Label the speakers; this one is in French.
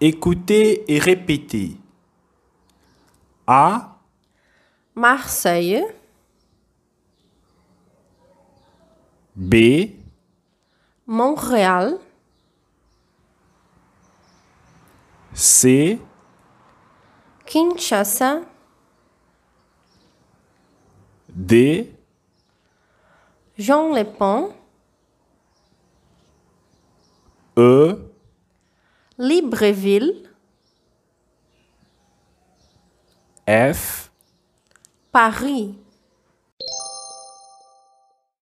Speaker 1: Écoutez et répétez. A,
Speaker 2: Marseille,
Speaker 1: B,
Speaker 2: Montréal,
Speaker 1: C,
Speaker 2: Kinshasa,
Speaker 1: D,
Speaker 2: Jean-les-Pont,
Speaker 1: E,
Speaker 2: Libreville,
Speaker 1: F,
Speaker 2: Paris,